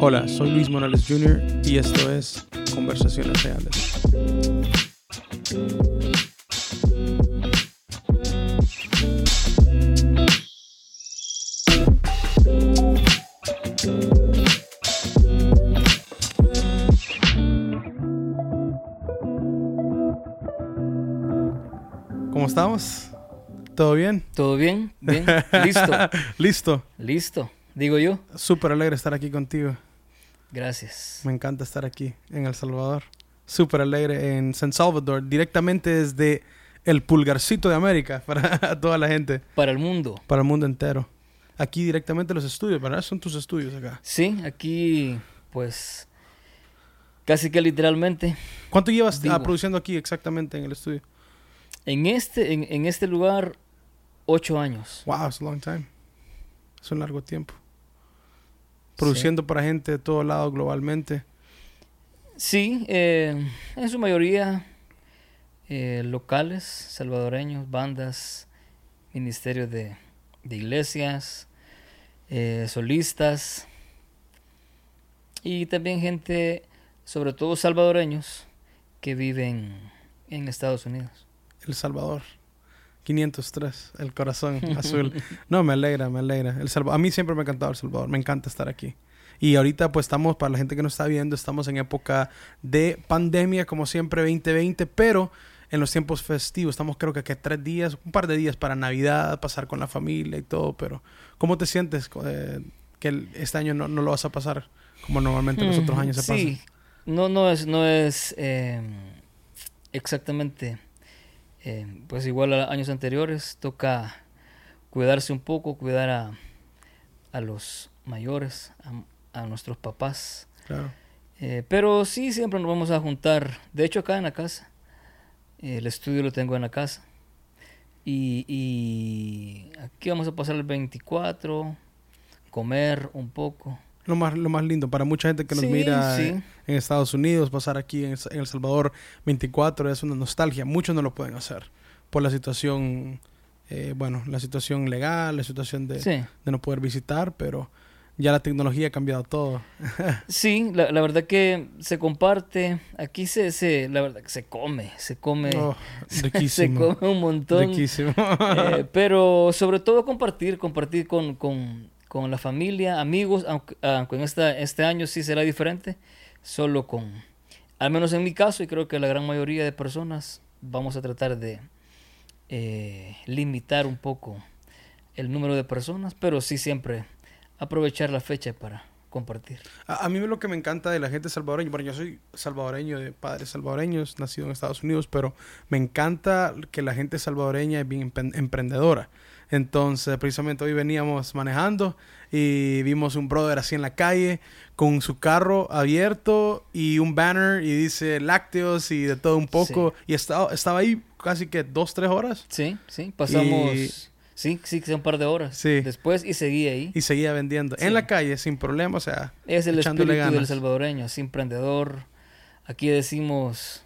Hola, soy Luis Morales Jr. y esto es Conversaciones Reales. ¿Cómo estamos? ¿Todo bien? ¿Todo bien? Bien. Listo. Listo. Listo. Digo yo. Súper alegre estar aquí contigo. Gracias. Me encanta estar aquí en El Salvador. Súper alegre en San Salvador, directamente desde el pulgarcito de América para toda la gente, Para el mundo. para el mundo entero. Aquí directamente los estudios, ¿verdad? Son tus estudios acá. Sí, aquí, pues, casi que literalmente. ¿Cuánto llevas Vivo. ah, produciendo aquí exactamente en el estudio? En este, en, en este lugar, ocho años. Wow, it's a long time. Es un largo tiempo. Produciendo para gente de todo lado globalmente. Sí, eh, en su mayoría eh, locales, salvadoreños, bandas, ministerios de, de iglesias, eh, solistas y también gente, sobre todo salvadoreños, que viven en Estados Unidos. El Salvador. 503, el corazón azul. No, me alegra, me alegra. El Salva- a mí siempre me ha encantado El Salvador, me encanta estar aquí. Y ahorita pues estamos, para la gente que nos está viendo, estamos en época de pandemia, como siempre 2020, pero en los tiempos festivos, estamos creo que, que tres días, un par de días para Navidad, pasar con la familia y todo, pero ¿cómo te sientes eh, que el- este año no, no lo vas a pasar como normalmente los otros Mm, años se sí. pasan? No, no es, no es eh, exactamente eh, pues igual a años anteriores. Toca cuidarse un poco, cuidar a, a los mayores, a, a nuestros papás. Claro. Eh, pero sí, siempre nos vamos a juntar. De hecho, acá en la casa. Eh, el estudio lo tengo en la casa. Y, y aquí vamos a pasar el 24, comer un poco. Lo más, lo más lindo para mucha gente que nos Sí, mira sí. en Estados Unidos, pasar aquí en, en El Salvador 24 es una nostalgia. Muchos no lo pueden hacer por la situación, eh, bueno, la situación legal, la situación de, Sí. de no poder visitar, pero ya la tecnología ha cambiado todo. Sí, la, la verdad que se comparte. Aquí se, se, la verdad que se come, se come, Oh, se come un montón. Eh, pero sobre todo compartir, compartir con, con, con la familia, amigos, aunque, aunque en esta, este año sí será diferente, solo con, al menos en mi caso, y creo que la gran mayoría de personas, vamos a tratar de eh, limitar un poco el número de personas, pero sí siempre aprovechar la fecha para compartir. A, a mí lo que me encanta de la gente salvadoreña, bueno, yo soy salvadoreño de padres salvadoreños, nacido en Estados Unidos, pero me encanta que la gente salvadoreña es bien emprendedora. Entonces, precisamente hoy veníamos manejando y vimos un brother así en la calle con su carro abierto y un banner y dice lácteos y de todo un poco. Y estaba, estaba ahí casi que dos, tres horas Sí, sí, pasamos, Y- sí, sí, que un par de horas Sí. después y seguí ahí. y seguía vendiendo Sí. en la calle sin problema, o sea, Es el espíritu del salvadoreño, así emprendedor. Aquí decimos,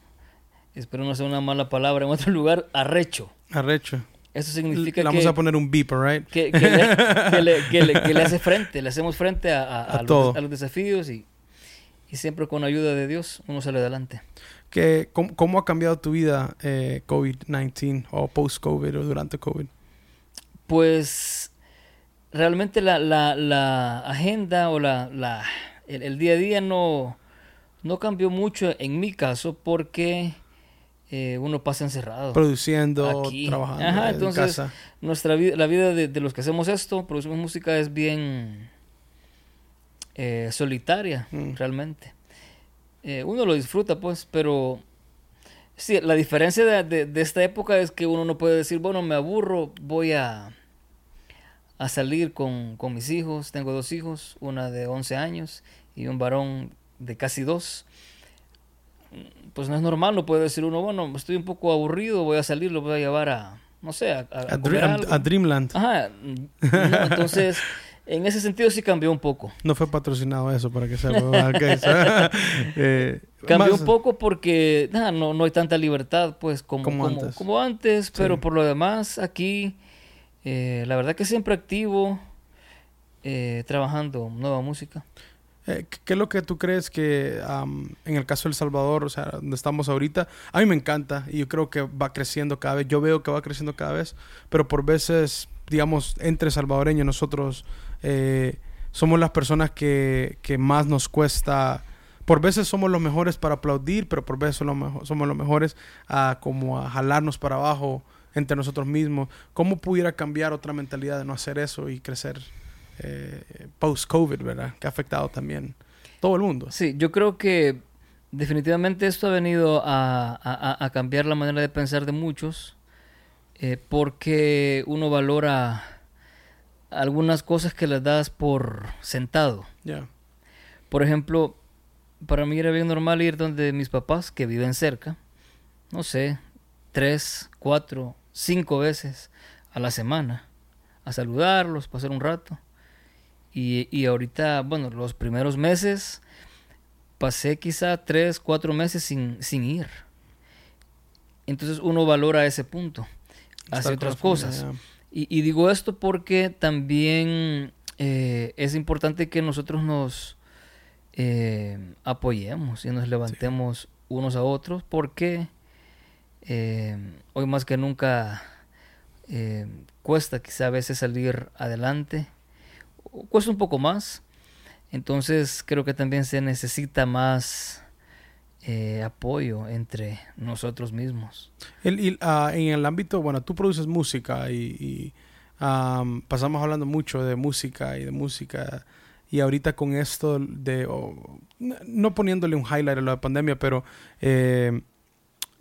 espero no sea una mala palabra, en otro lugar, arrecho. arrecho. Eso Le significa vamos que, a poner un beep, right? que, que le, que le- que le- que le hace frente, le hacemos frente a, a- a A los, desafíos y, y siempre con ayuda de Dios uno sale adelante. que, ¿cómo, cómo ha cambiado tu vida eh, COVID-19 o post-COVID o durante COVID? Pues realmente la, la, la agenda o la, la, el, el día a día no, no cambió mucho en mi caso porque eh, uno pasa encerrado. Produciendo, Aquí. trabajando Ajá, en entonces, casa. Nuestra vida, la vida de, de los que hacemos esto, producimos música, es bien eh, solitaria, Mm. realmente. Eh, uno lo disfruta, pues, pero sí, la diferencia de, de- de esta época es que uno no puede decir, bueno, me aburro, voy a, a salir con, con mis hijos. Tengo dos hijos, una de 11 años y un varón de casi dos. Pues no es normal, no puede decir uno, bueno, estoy un poco aburrido, voy a salir, lo voy a llevar a, no sé, a, a- a A, comer Dre- a- algo. a Dreamland. Ajá, no, entonces, en ese sentido sí cambió un poco. No fue patrocinado eso para que so- eh, Cambió más- un poco porque no, no hay tanta libertad pues como, Como como, antes. como antes, Sí. pero por lo demás aquí, eh, la verdad que siempre activo, eh, trabajando nueva música. Eh, ¿Qué es lo que tú crees que en el caso de El Salvador, o sea, donde estamos ahorita, a mí me encanta y yo creo que va creciendo cada vez, yo veo que va creciendo cada vez, pero por veces, digamos, entre salvadoreños nosotros eh, somos las personas que, que, más nos cuesta, por veces somos los mejores para aplaudir, pero por veces somos los mejores a como a jalarnos para abajo entre nosotros mismos. ¿Cómo pudiera cambiar otra mentalidad de no hacer eso y crecer? Eh, post-COVID, ¿verdad? Que ha afectado también todo el mundo. Sí, yo creo que definitivamente esto ha venido a, cambiar la manera de pensar de muchos eh, porque uno valora algunas cosas que les das por sentado. Por ejemplo, para mí era bien normal ir donde mis papás, que viven cerca, no sé, tres, cuatro, cinco veces a la semana, a saludarlos, pasar un rato. Y, ahorita, bueno, los primeros meses pasé quizá tres, cuatro meses sin, sin ir. Entonces uno valora ese punto, hace otras cosas. Y, digo esto porque también eh, es importante que nosotros nos eh, apoyemos y nos levantemos unos a otros porque eh, hoy más que nunca cuesta quizá a veces salir adelante cuesta un poco más. Entonces creo que también se necesita más eh, apoyo entre nosotros mismos. Ah, en el ámbito, bueno, tú produces música y, pasamos hablando mucho de música y de música. Y ahorita con esto de, no poniéndole un highlight a la pandemia, pero eh,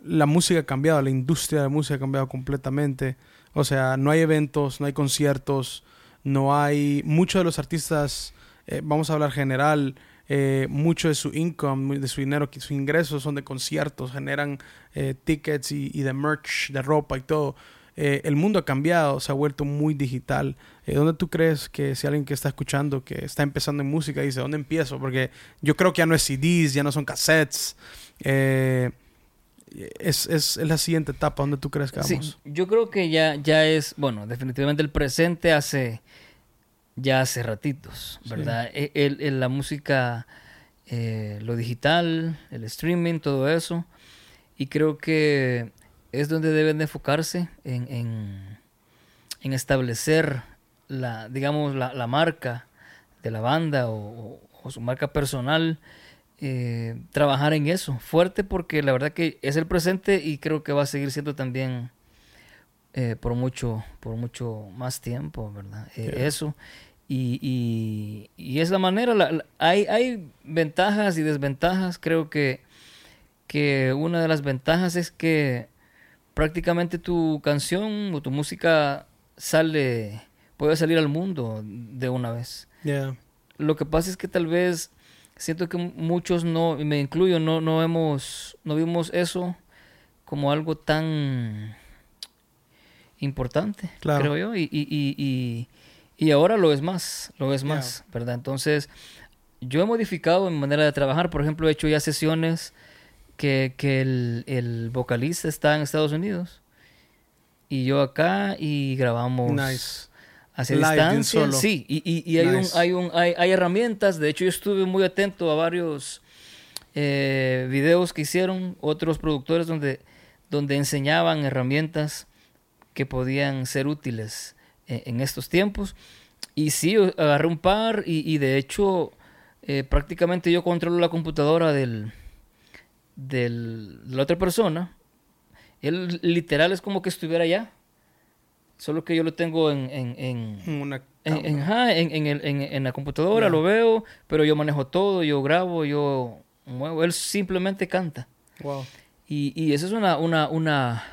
la música ha cambiado, la industria de la música ha cambiado completamente. O sea, no hay eventos, no hay conciertos, no hay muchos de los artistas, eh, vamos a hablar general, eh, mucho de su income, de su dinero, sus ingresos son de conciertos, generan eh, tickets y, de merch, de ropa y todo. el mundo ha cambiado, se ha vuelto muy digital. ¿Dónde tú crees que si alguien que está escuchando, que está empezando en música, dice, ¿dónde empiezo? Porque yo creo que ya no es CDs, ya no son cassettes. Es, es, la siguiente etapa. ¿Dónde tú crees que vamos? yo creo que ya, ya es, bueno, definitivamente el presente hace ya hace ratitos, ¿verdad? E, el, la música, eh, lo digital, el streaming, todo eso. Y creo que es donde deben de enfocarse en, en, establecer la, digamos, la, marca de la banda o, su marca personal. Eh, trabajar en eso fuerte porque la verdad que es el presente y creo que va a seguir siendo también eh, por mucho por mucho más tiempo verdad eso y, y, es la manera, hay, hay ventajas y desventajas. Creo que, que una de las ventajas es que prácticamente tu canción o tu música sale, puede salir al mundo de una vez. Lo que pasa es que tal vez siento que muchos no, y me incluyo, no, no hemos, no vimos eso como algo tan importante, creo yo. y, y, y ahora lo es más, lo es más, ¿verdad? Entonces, yo he modificado mi manera de trabajar. Por ejemplo, he hecho ya sesiones que, que el, el, vocalista está en Estados Unidos y yo acá y grabamos nice. Hacia distancia. Sí, y, y, y hay, un, hay, un, hay, hay, herramientas. De hecho, yo estuve muy atento a varios eh, videos que hicieron otros productores donde, donde enseñaban herramientas que podían ser útiles en, estos tiempos. Y sí, agarré un par y, de hecho eh, prácticamente yo controlo la computadora del, del, de la otra persona. Él literal es como que estuviera allá. Solo que yo lo tengo en, en, en, una en, en, la computadora, lo veo, pero yo manejo todo, yo grabo, yo muevo. Él simplemente canta. Wow. Y, y eso es una, una, una,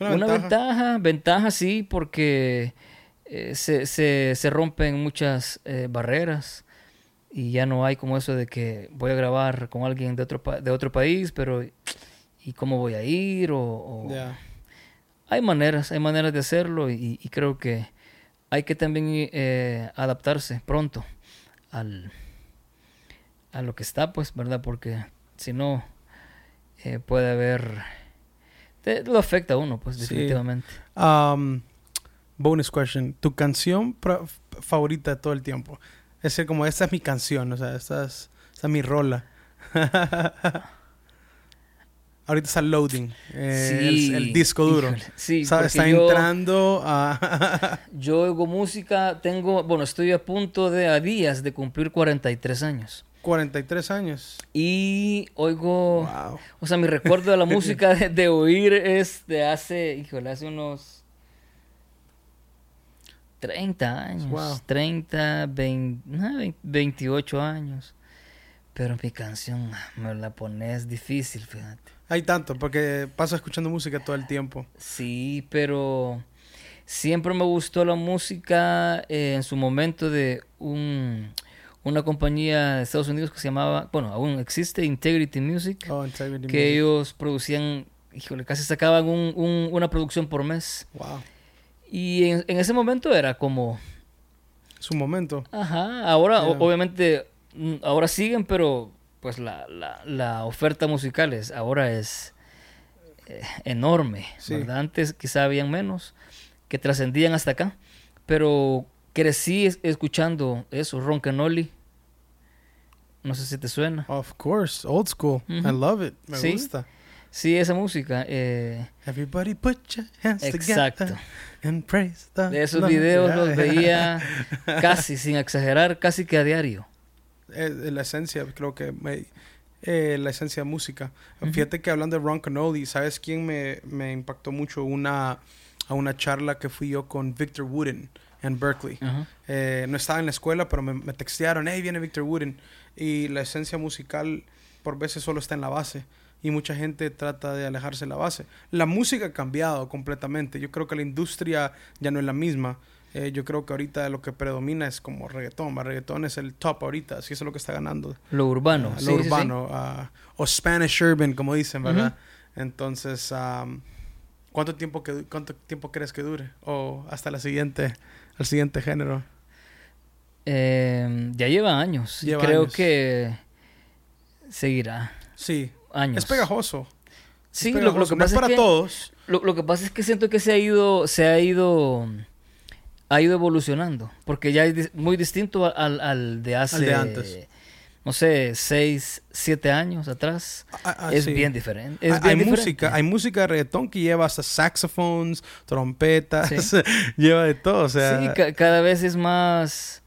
una, ventaja. ventaja. sí, porque eh, se, se, se, rompen muchas eh, barreras y ya no hay como eso de que voy a grabar con alguien de otro, de otro país, pero ¿y cómo voy a ir? O, Hay maneras, hay maneras de hacerlo y, creo que hay que también eh, adaptarse pronto al, a lo que está, pues, ¿verdad? Porque si no, puede haber... lo afecta a uno, pues, definitivamente. bonus question. ¿Tu canción favorita de todo el tiempo. Es decir, como esta es mi canción, o sea, esta es, esta es mi rola. Ahorita está loading, eh, Sí, el, el disco duro. híjole, sí, está yo- entrando a... Yo oigo música, tengo, bueno, estoy a punto de, a días de cumplir 43 años. 43 años. Y oigo, Wow. o sea, mi recuerdo de la música de, de oír es de hace, híjole, hace unos 30 años, Wow. 30, 20, ah, 20, 28 años. Pero mi canción ah, me la pones difícil, fíjate. Hay tanto, porque paso escuchando música todo el tiempo. Sí, pero siempre me gustó la música eh, en su momento de un, una compañía de Estados Unidos que se llamaba, bueno, aún existe, Integrity Music, Oh, Integrity que Music. ellos producían, híjole, casi sacaban un- un- una producción por mes. Wow. Y en, en ese momento era como, Su momento. ajá, ahora o- obviamente, mm, ahora siguen, pero pues la, la, la oferta musical es, ahora es eh, enorme, Sí. ¿verdad? Antes quizá habían menos que trascendían hasta acá, pero crecí es- escuchando eso, Ron Canoli, no sé si te suena. Of course. Old school. I love it. Me Sí. gusta. Sí, esa música. eh, Everybody put your hands Exacto. together and praise the de esos videos los veía casi, sin exagerar, casi que a diario. Es es la esencia, creo que me- eh, la esencia de música. Ujú. Fíjate que hablando de Ron Canoli, ¿sabes quién me, me impactó mucho? Una, a una charla que fui yo con Victor Wooden en Berkeley. Eh, no estaba en la escuela, pero me, me textearon, hey, viene Victor Wooden. Y la esencia musical por veces solo está en la base. Y mucha gente trata de alejarse de la base. La música ha cambiado completamente. Yo creo que la industria ya no es la misma. Eh, yo creo que ahorita lo que predomina es como reggaetón. ¿va? Reggaetón es el top ahorita. Así es lo que está ganando. Lo urbano. Ah, sí, lo sí, sí. urbano. ah, o Spanish Urban, como dicen, ¿verdad? Entonces, ¿cuánto, tiempo que, ¿cuánto tiempo crees que dure? O hasta la siguiente, el siguiente género. Eh, ya lleva años. Lleva Creo años. que seguirá Sí. años. Es pegajoso. Sí, es lo, lo pegajoso. que no es pasa para es que, todos. Lo, lo que pasa es que siento que se ha ido, se ha ido, ha ido evolucionando, porque ya es muy distinto al, al de hace, Al de antes. no sé, seis, siete años atrás. Ah, ah, es sí. bien diferente. Es hay, bien hay diferente. música, hay música de reggaetón que lleva hasta saxophones, trompetas, Sí. lleva de todo, o sea, sí, ca- cada vez es más,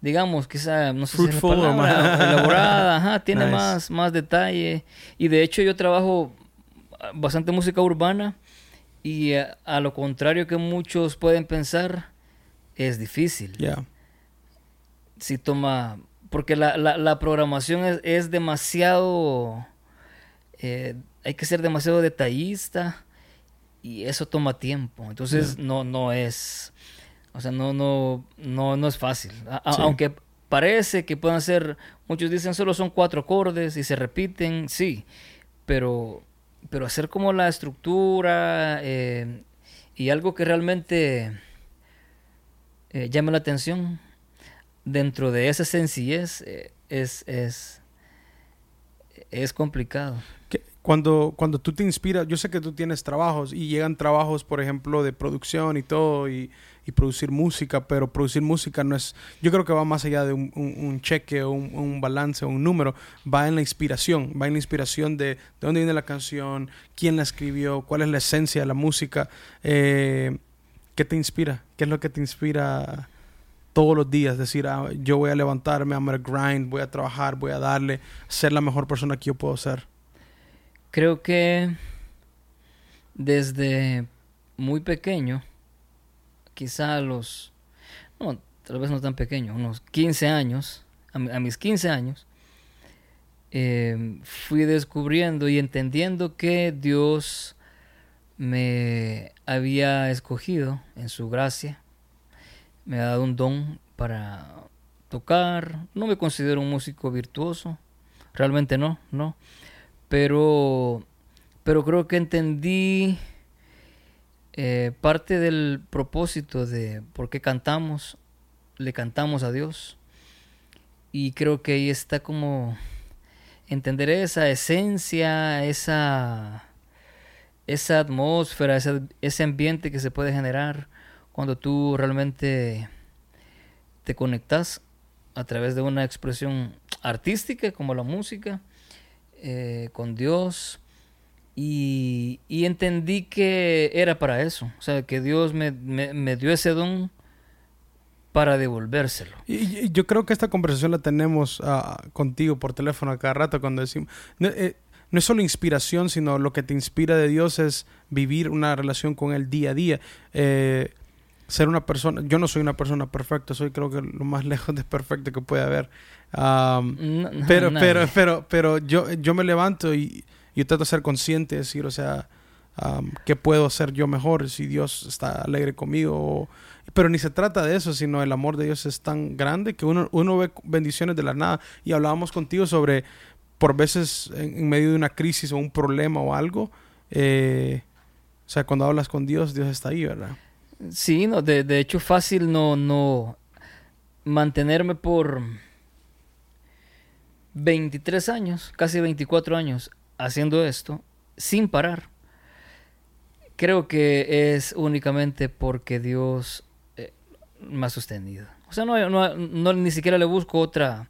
digamos, quizá, no sé si es la Fruitful palabra, elaborada, ajá, tiene Nice. más, más detalle. Y de hecho yo trabajo ah, bastante música urbana y a, a lo contrario que muchos pueden pensar, es difícil. yeah. Si toma, porque la, la, la programación es, es demasiado, eh, hay que ser demasiado detallista y eso toma tiempo. Entonces no, no es, o sea, no, no, no, no es fácil. A- a- Sí. Aunque parece que puedan ser, muchos dicen solo son cuatro acordes y se repiten, sí, pero, pero hacer como la estructura eh, y algo que realmente eh, llame la atención dentro de esa sencillez eh, es, es, es complicado. Cuando, cuando tú te inspiras, yo sé que tú tienes trabajos y llegan trabajos, por ejemplo, de producción y todo, y, y producir música, pero producir música no es, yo creo que va más allá de un, un- un cheque o un, un balance o un número, va en la inspiración, va en la inspiración de, de dónde viene la canción, quién la escribió, cuál es la esencia de la música, eh, qué te inspira, qué es lo que te inspira todos los días, decir, ah, yo voy a levantarme, I'm gonna grind, voy a trabajar, voy a darle, ser la mejor persona que yo puedo ser. Creo que desde muy pequeño, quizá a los, tal vez no tan pequeño, unos 15 años, a mis 15 años, eh, fui descubriendo y entendiendo que Dios me había escogido en su gracia, me ha dado un don para tocar, no me considero un músico virtuoso, realmente no, no, pero, pero creo que entendí eh, parte del propósito de por qué cantamos, le cantamos a Dios. Y creo que ahí está como entender esa esencia, esa, esa atmósfera, ese, ese ambiente que se puede generar cuando tú realmente te conectas a través de una expresión artística como la música eh, con Dios y, y entendí que era para eso, o sea, que Dios me, me- me dio ese don para devolvérselo. Y, y yo creo que esta conversación la tenemos ah, contigo por teléfono a cada rato cuando decimos... No, eh, no es solo inspiración, sino lo que te inspira de Dios es vivir una relación con Él día a día. Eh, ser una persona... Yo no soy una persona perfecta, soy creo que lo más lejos de perfecto que puede haber. Am, No- no, pero, pero, pero, pero yo, yo me levanto y yo trato de ser consciente, de decir, o sea, ¿qué puedo hacer yo mejor si Dios está alegre conmigo? Pero ni se trata de eso, sino el amor de Dios es tan grande que uno, uno ve bendiciones de la nada. Y hablábamos contigo sobre, por veces, en, en medio de una crisis o un problema o algo, eh, o sea, cuando hablas con Dios, Dios está ahí, ¿verdad? Sí, no, de, de hecho fácil no, no mantenerme por 23 años, casi 24 años haciendo esto sin parar. Creo que es únicamente porque Dios eh, me ha sostenido. O sea, no, no, no- ni siquiera le busco otra,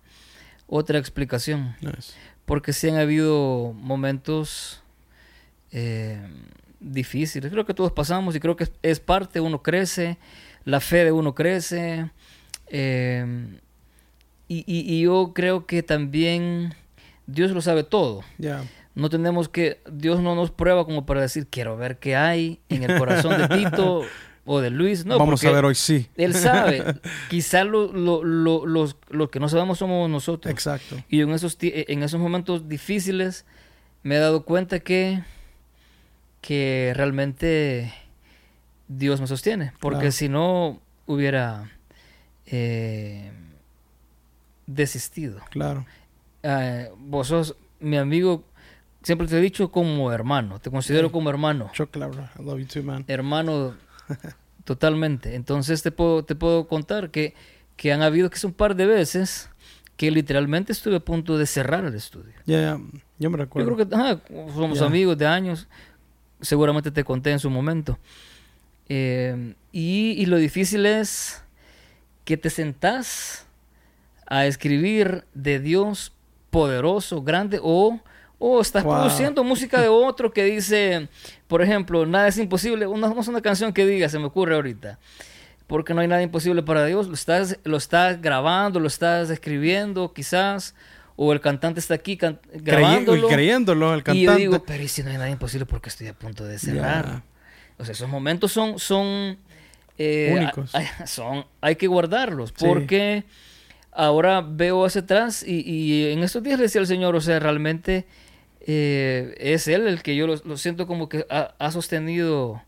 otra explicación. Nice. Porque sí han habido momentos eh, difíciles. Creo que todos pasamos y creo que es, parte, uno crece, la fe de uno crece. eh, y, y- y yo creo que también Dios lo sabe todo. No tenemos que, Dios no nos prueba como para decir, quiero ver qué hay en el corazón de Tito o de Luis. No, Vamos a ver hoy sí. Él sabe. Quizá lo, lo, lo- los, los que no sabemos somos nosotros. Exacto. Y en esos, ti- en esos momentos difíciles me he dado cuenta que, que realmente Dios me sostiene. Porque Claro. si no, hubiera eh, desistido. Claro. Eh, vos sos mi amigo, siempre te he dicho como hermano, te considero Sí. como hermano. Chocolate, I love you too, man. Hermano, totalmente. Entonces te puedo, te puedo contar que, que han habido que es un par de veces que literalmente estuve a punto de cerrar el estudio. Ya, ya. Yo me Yo recuerdo. creo que ajá, somos Ya. amigos de años. Seguramente te conté en su momento. Eh, y, y lo difícil es que te sentás a escribir de Dios poderoso, grande, o, o estás Wow. produciendo música de otro que dice, por ejemplo, nada es imposible. Una, no es una canción que diga, se me ocurre ahorita. Porque no hay nada imposible para Dios. Lo estás, lo estás grabando, lo estás escribiendo, quizás. O el cantante está aquí can- Crey- grabándolo. creyéndolo, el Y cantante. yo digo, pero ¿y si no hay nada imposible porque estoy a punto de cerrar? O sea, esos momentos son... son eh, Únicos. a- son, hay que guardarlos Sí. porque ahora veo hacia atrás y, y en estos días le decía al Señor, o sea, realmente eh, es Él el que yo lo, siento como que ha, ha sostenido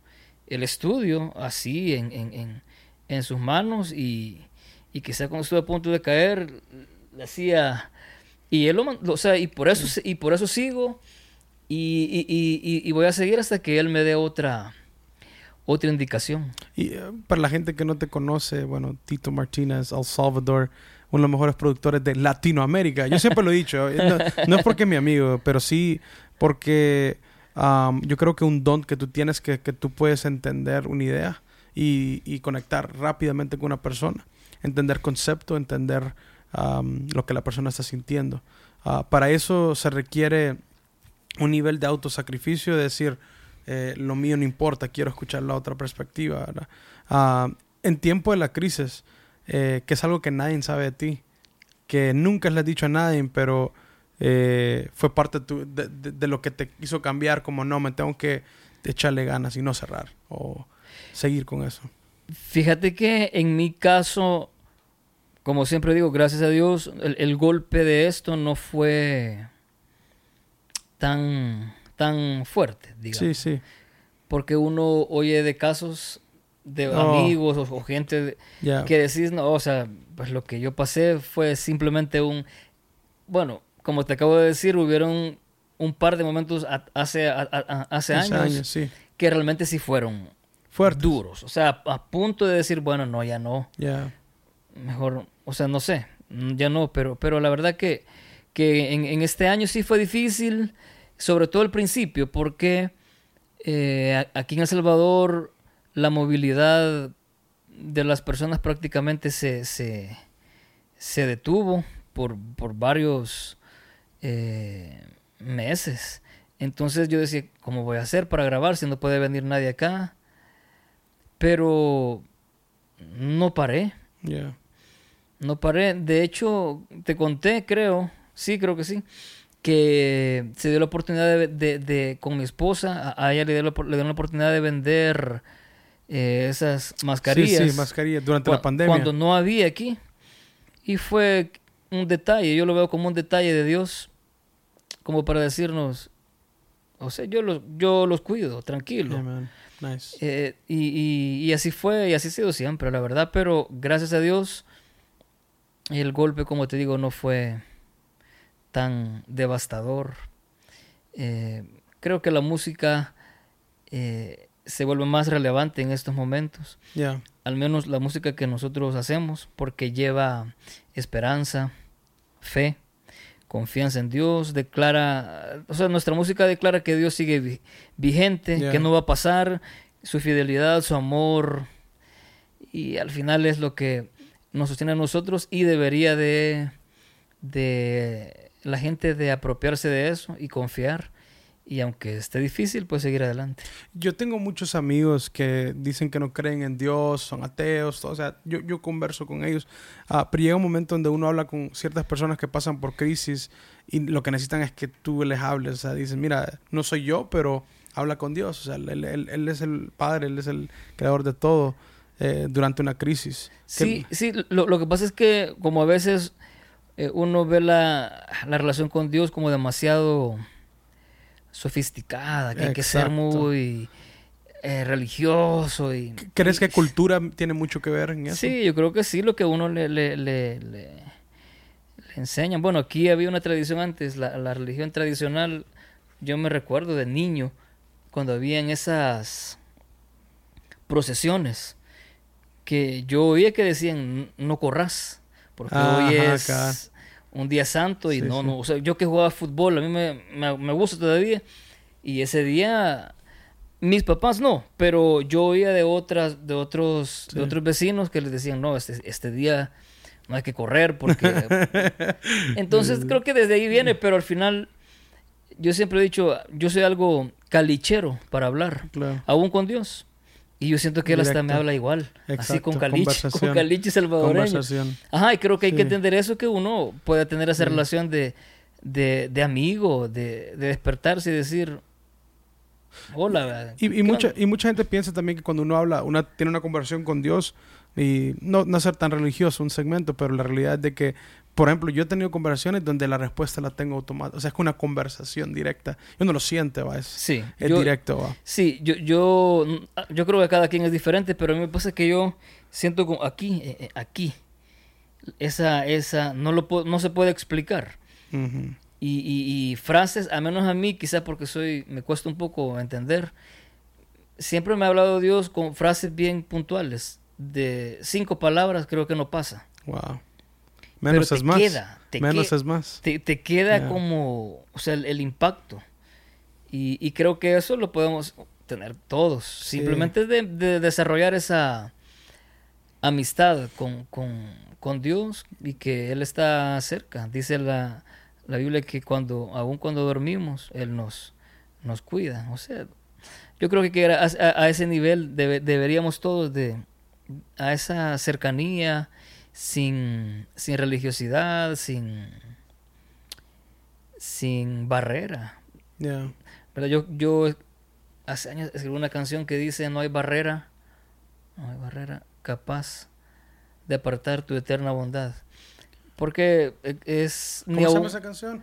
el estudio así en, en, en, en sus manos y, y quizá cuando estuve a punto de caer, le hacía... Y él lo, o sea, y por eso, y por eso sigo y- y- y voy a seguir hasta que él me dé otra, otra indicación. Y eh, para la gente que no te conoce, bueno, Tito Martínez, El Salvador, uno de los mejores productores de Latinoamérica. Yo siempre lo he dicho, eh, no, es porque es mi amigo, pero sí porque yo creo que un don que tú tienes que, que tú puedes entender una idea y, y conectar rápidamente con una persona, entender concepto, entender lo que la persona está sintiendo. Ah, para eso se requiere un nivel de autosacrificio, de decir, eh, lo mío no importa, quiero escuchar la otra perspectiva. Ah, en tiempo de la crisis, eh, que es algo que nadie sabe de ti, que nunca le has dicho a nadie, pero eh, fue parte de, tu- de- de- de lo que te hizo cambiar, como no, me tengo que echarle ganas y no cerrar, o seguir con eso. Fíjate que en mi caso, como siempre digo, gracias a Dios, el, el golpe de esto no fue tan, tan fuerte, digamos. Sí, sí. Porque uno oye de casos de Oh. amigos o, o gente de- que decís, no, o sea, pues lo que yo pasé fue simplemente un, bueno, como te acabo de decir, hubieron un par de momentos a- hace, a- a- hace años, sí. que realmente sí fueron Fuertes. duros. O sea, a punto de decir, bueno, no, ya no, Ya. mejor, o sea, no sé, mm, ya no, pero, pero la verdad que, que en, en este año sí fue difícil, sobre todo al principio, porque eh, aquí en El Salvador la movilidad de las personas prácticamente se, se, se detuvo por, por varios eh, meses. Entonces yo decía, ¿cómo voy a hacer para grabar si no puede venir nadie acá? Pero no paré. Yeah. No paré. De hecho, te conté, creo, sí, creo que sí, que se dio la oportunidad de, de- de- con mi esposa, a, ella le dio, la, le dio la oportunidad de vender eh, esas mascarillas. Sí, sí, mascarilla durante la pandemia. Cuando no había aquí. Y fue un detalle, yo lo veo como un detalle de Dios, como para decirnos, o sea, yo los, yo los cuido, tranquilo. Yeah. Nice. Eh, y, y- y así fue, y así ha sido siempre, la verdad. Pero gracias a Dios, el golpe, como te digo, no fue tan devastador. Eh, creo que la música eh, se vuelve más relevante en estos momentos. Yeah. Al menos la música que nosotros hacemos, porque lleva esperanza, fe, confianza en Dios, declara, o sea, nuestra música declara que Dios sigue vi- vigente, Yeah. que no va a pasar, su fidelidad, su amor, y al final es lo que nos sostiene a nosotros y debería de, de la gente de apropiarse de eso y confiar, y aunque esté difícil, pues seguir adelante. Yo tengo muchos amigos que dicen que no creen en Dios, son ateos, todo, o sea, yo, yo converso con ellos, Ah, pero llega un momento donde uno habla con ciertas personas que pasan por crisis y lo que necesitan es que tú les hables, o sea, dicen, mira, no soy yo, pero habla con Dios, o sea, él, él- él es el Padre, Él es el creador de todo eh, durante una crisis. Sí, Que- sí, lo, lo que pasa es que como a veces eh, uno ve la, la relación con Dios como demasiado sofisticada, que hay que ser muy eh, religioso y... ¿Crees y- que cultura tiene mucho que ver en eso? Sí, yo creo que sí, lo que uno le, le, le, le- enseñan. Bueno, aquí había una tradición antes, la, la religión tradicional, yo me recuerdo de niño, cuando habían esas procesiones, que yo oía que decían, no corras, porque hoy Ajá, es acá. Un día santo y Sí, no, no, o sea, yo que jugaba fútbol, a mí me, me, me gusta todavía, y ese día mis papás no, pero yo oía de otras, de otros, Sí. de otros vecinos que les decían, no, este, este día no hay que correr porque... Entonces creo que desde ahí viene, pero al final yo siempre he dicho, yo soy algo calichero para hablar, Claro. aún con Dios. Y yo siento que él hasta me habla igual, así con caliche, con caliche salvadoreño. Conversación. Ajá, y creo que hay que entender eso, que uno pueda tener esa relación de, de, de amigo, de, de despertarse y decir, hola. Y, y ¿qué mucha, onda?". y mucha gente piensa también que cuando uno habla, una tiene una conversación con Dios, y no, no ser tan religioso un segmento, pero la realidad es de que, por ejemplo, yo he tenido conversaciones donde la respuesta la tengo automática. O sea, es que una conversación directa. Uno lo siente, va. Es, Sí, es yo, directo, va. sí yo, yo, yo creo que cada quien es diferente, pero a mí me pasa que yo siento como aquí, eh, eh, aquí, esa, esa, no, lo puedo- no se puede explicar. Y, y- y frases, a menos a mí, quizá porque soy, me cuesta un poco entender, siempre me ha hablado Dios con frases bien puntuales. De cinco palabras creo que no pasa. Wow. Menos te es más. queda, te Menos que- es más. Te, te queda Ya. como, o sea, el, el impacto. Y, y creo que eso lo podemos tener todos. Sí. Simplemente de, de desarrollar esa amistad con, con, con Dios y que Él está cerca. Dice la, la Biblia que cuando, aun cuando dormimos, Él nos, nos cuida. O sea, yo creo que a, a- a ese nivel debe- deberíamos todos de, a esa cercanía, sin, sin religiosidad, sin, sin barrera. Yeah. ¿Verdad? Yo, yo hace años escribí una canción que dice no hay barrera, no hay barrera capaz de apartar tu eterna bondad. Porque eh, es ¿Cómo se llama esa canción?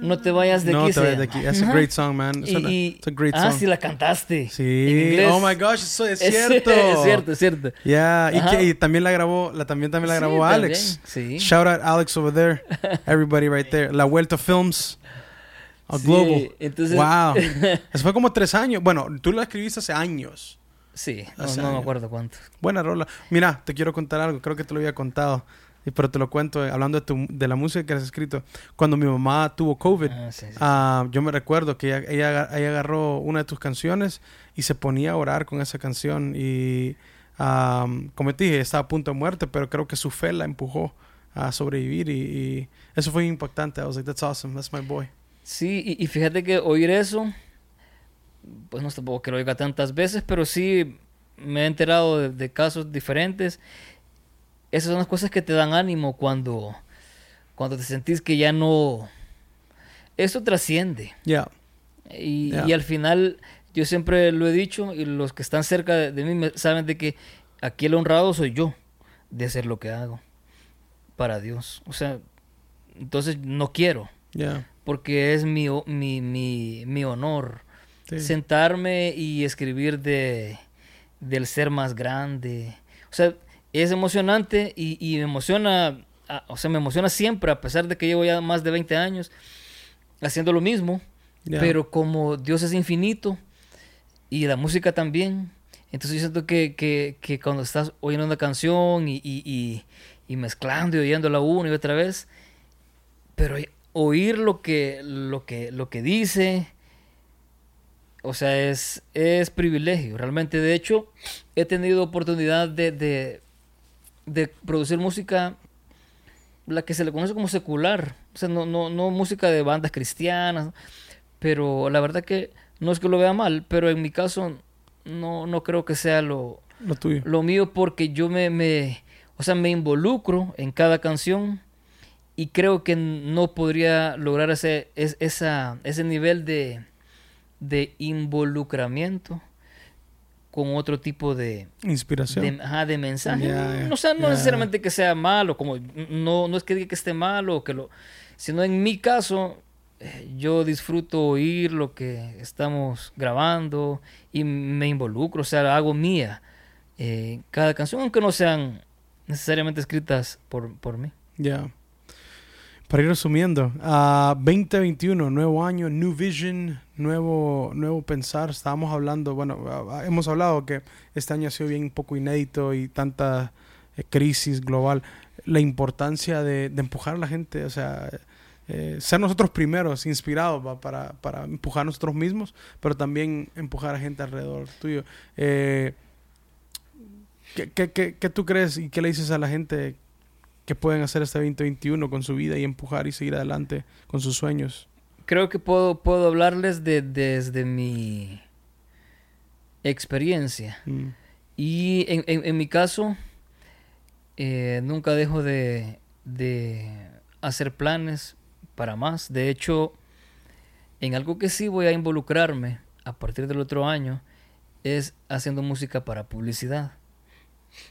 No te vayas de no aquí. te se vayas de aquí. It's a great song, man. It's, Y- a, it's a great ah, song. sí, la cantaste. Sí. En inglés. Oh my gosh, eso es cierto. es cierto, es cierto. Yeah, y, que, y también la grabó, la también también la Sí, grabó también, Alex. sí. Shout out Alex over there. Everybody right there. La Vuelta Films. A Sí, Global. entonces- Wow. Eso fue como tres años. Bueno, tú la escribiste hace años. Sí, no, no me acuerdo cuánto. Buena rola. Mira, te quiero contar algo. Creo que te lo había contado. Y- Pero te lo cuento eh, hablando de, tu- de la música que has escrito. Cuando mi mamá tuvo COVID, Ah, sí, sí. Ah, yo me recuerdo que ella, ella, ella agarró una de tus canciones y se ponía a orar con esa canción y um, como te dije, estaba a punto de muerte, pero creo que su fe la empujó a sobrevivir y, y eso fue impactante. I was like, that's awesome, that's my boy. Sí, y, y fíjate que oír eso, pues no tampoco que lo oiga tantas veces, pero sí me he enterado de, de casos diferentes. Esas son las cosas que te dan ánimo cuando, cuando te sentís que ya no... Eso trasciende. Yeah. Y, Ya. y al final, yo siempre lo he dicho, y los que están cerca de, de mí saben de que aquí el honrado soy yo de hacer lo que hago para Dios. O sea, entonces no quiero, Yeah. porque es mi, mi, mi, mi honor Sí. sentarme y escribir de, del ser más grande. O sea, es emocionante y, y me emociona, o sea, me emociona siempre, a pesar de que llevo ya más de 20 años haciendo lo mismo. Yeah. Pero como Dios es infinito y la música también, entonces yo siento que, que, que cuando estás oyendo una canción y, y, y, y mezclando y oyéndola una y otra vez, pero oír lo que, lo que, lo que dice, o sea, es, es privilegio, realmente. De hecho, he tenido oportunidad de, de, de producir música, la que se le conoce como secular, o sea, no, no, no música de bandas cristianas, pero la verdad que no es que lo vea mal, pero en mi caso no, no creo que sea lo, Lo tuyo. lo mío porque yo me, me, o sea, me involucro en cada canción y creo que no podría lograr ese, es- esa, ese nivel de, de involucramiento con otro tipo de, Inspiración. de, ajá, de mensaje. No, o sea, no necesariamente que sea malo, como no, no es que diga que esté malo, que lo, sino en mi caso, eh, yo disfruto oír lo que estamos grabando y me involucro, o sea, hago mía eh, cada canción, aunque no sean necesariamente escritas por, por mí. Ya. Para ir resumiendo, ah, 2021, nuevo año, new vision, nuevo, nuevo pensar. Estábamos hablando, bueno, ah, ah, hemos hablado que este año ha sido bien un poco inédito y tanta eh, crisis global. La importancia de, empujar a la gente, o sea, eh, ser nosotros primeros, inspirados para, empujar a nosotros mismos, pero también empujar a gente alrededor tuyo. Eh, ¿qué, qué, qué, qué tú crees y qué le dices a la gente que pueden hacer este 2021 con su vida y empujar y seguir adelante con sus sueños? Creo que puedo, puedo hablarles de, desde mi experiencia. Mm, Y en, en- en mi caso, eh, nunca dejo de, de hacer planes para más. De hecho, en algo que sí voy a involucrarme a partir del otro año es haciendo música para publicidad.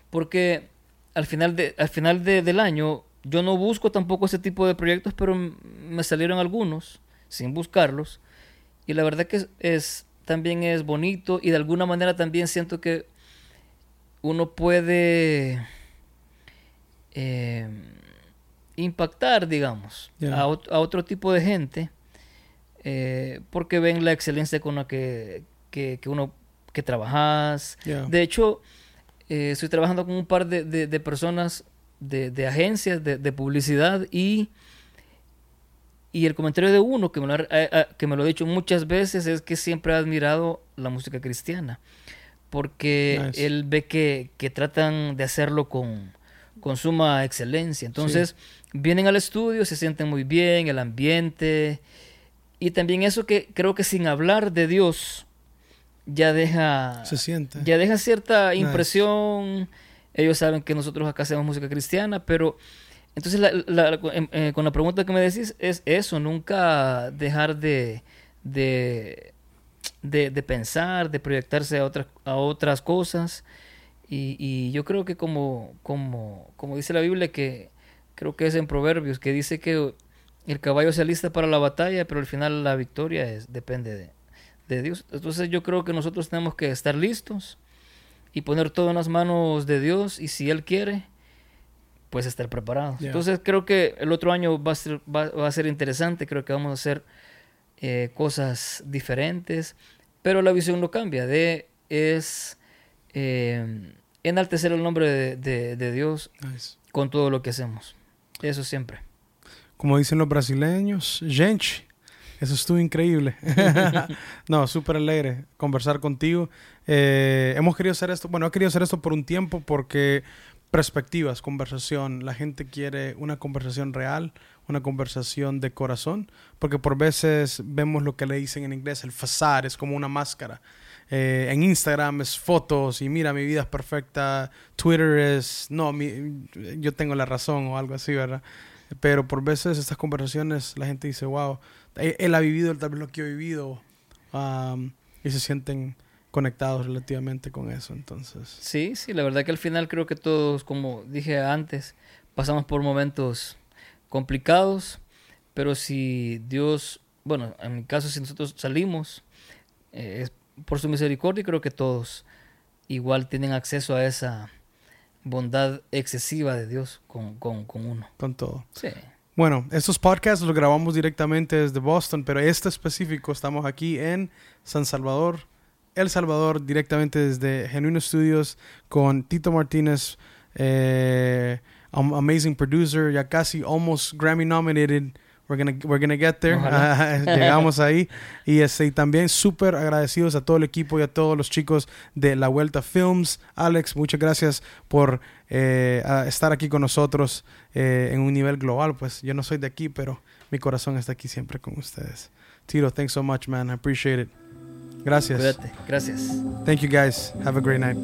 Porque al final, de, al final de- del año yo no busco tampoco ese tipo de proyectos, pero me salieron algunos sin buscarlos. Y la verdad que es, es- también es bonito y de alguna manera también siento que uno puede eh, impactar, digamos, a, a otro tipo de gente eh, porque ven la excelencia con la que, que, que uno que trabajas. De hecho, eh, estoy trabajando con un par de, de- de personas de, de agencias de, de publicidad y, y el comentario de uno que me, lo ha, ha- ha- que me lo ha dicho muchas veces es que siempre ha admirado la música cristiana porque Nice. él ve que, que tratan de hacerlo con, con suma excelencia. Entonces, vienen al estudio, se sienten muy bien, el ambiente y también eso que creo que sin hablar de Dios ya deja Se siente. ya deja cierta Nice. impresión. Ellos saben que nosotros acá hacemos música cristiana, pero entonces la- la- em- eh, con la pregunta que me decís es eso, nunca dejar de, de, de, de pensar, de proyectarse a otras, a otras cosas. Y, y yo creo que como, como, como dice la Biblia, que creo que es en Proverbios, que dice que el caballo se alista para la batalla, pero al final la victoria es, depende de, de Dios. Entonces yo creo que nosotros tenemos que estar listos y poner todo en las manos de Dios y si Él quiere, pues estar preparados. Ya. Entonces creo que el otro año va a ser, va, va a ser interesante, creo que vamos a hacer eh, cosas diferentes, pero la visión no cambia, de es eh, enaltecer el nombre de, de- de Dios Nice. con todo lo que hacemos. Eso siempre. Como dicen los brasileños, gente, Eso estuvo increíble. no, súper alegre conversar contigo. Eh, hemos querido hacer esto, bueno, he querido hacer esto por un tiempo porque perspectivas, conversación. La gente quiere una conversación real, una conversación de corazón, porque por veces vemos lo que le dicen en inglés, el facade, es como una máscara. Eh, en Instagram es fotos y mira, mi vida es perfecta. Twitter es, no, yo tengo la razón o algo así, ¿verdad? Pero por veces estas conversaciones la gente dice, wow, él, ha vivido tal vez lo que yo he vivido um, y se sienten conectados relativamente con eso, entonces. Sí, sí, la verdad que al final creo que todos, como dije antes, pasamos por momentos complicados, pero si Dios, bueno, en mi caso, si nosotros salimos, eh, es por su misericordia, creo que todos igual tienen acceso a esa bondad excesiva de Dios con, con, con uno. Con todo. Sí. Bueno, estos podcasts los grabamos directamente desde Boston, pero este específico estamos aquí en San Salvador, El Salvador, directamente desde Genuino Studios con Tito Martínez, eh, amazing producer, ya casi almost Grammy nominated We're gonna, we're gonna get there. llegamos ahí. Y, este, también súper agradecidos a todo el equipo y a todos los chicos de La Vuelta Films. Alex, muchas gracias por eh, estar aquí con nosotros eh, en un nivel global. Pues yo no soy de aquí, pero mi corazón está aquí siempre con ustedes. Tito, thanks so much, man. I appreciate it. Gracias. Cuídate. Gracias. Thank you, guys. Have a great night.